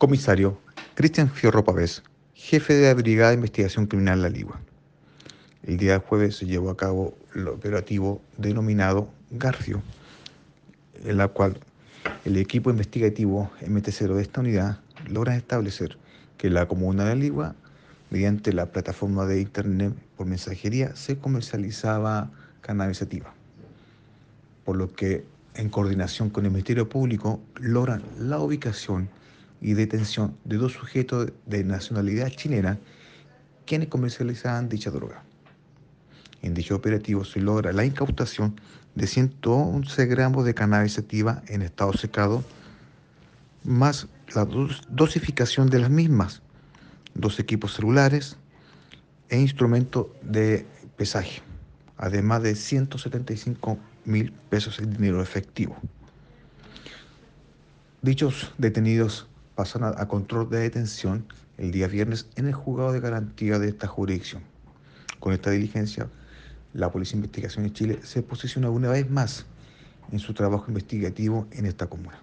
Comisario Cristian Fierro Pavés, jefe de la Brigada de Investigación Criminal La Ligua. El día jueves se llevó a cabo el operativo denominado Garfio, en la cual el equipo investigativo MT0 de esta unidad logra establecer que la comuna de La Ligua, mediante la plataforma de internet por mensajería, se comercializaba cannabis por lo que en coordinación con el Ministerio Público logran la ubicación y detención de dos sujetos de nacionalidad chilena quienes comercializaban dicha droga. En dicho operativo se logra la incautación de 111 gramos de cannabis sativa en estado secado, más la dosificación de las mismas, dos equipos celulares e instrumentos de pesaje, además de 175 mil pesos en dinero efectivo. Dichos detenidos pasan a, control de detención el día viernes en el juzgado de garantía de esta jurisdicción. Con esta diligencia, la Policía de Investigación de Chile se posiciona una vez más en su trabajo investigativo en esta comuna.